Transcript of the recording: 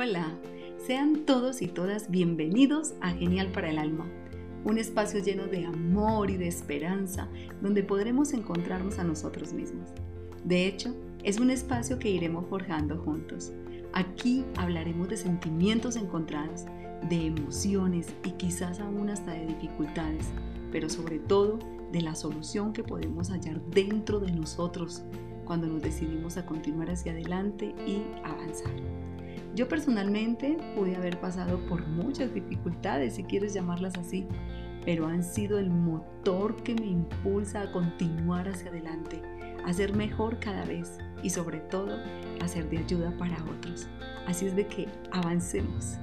Hola, sean todos y todas bienvenidos a Genial para el Alma, un espacio lleno de amor y de esperanza donde podremos encontrarnos a nosotros mismos. De hecho, es un espacio que iremos forjando juntos. Aquí hablaremos de sentimientos encontrados, de emociones y quizás aún hasta de dificultades, pero sobre todo de la solución que podemos hallar dentro de nosotros cuando nos decidimos a continuar hacia adelante y avanzar. Yo personalmente pude haber pasado por muchas dificultades, si quieres llamarlas así, pero han sido el motor que me impulsa a continuar hacia adelante, a ser mejor cada vez y sobre todo a ser de ayuda para otros. Así es de que avancemos.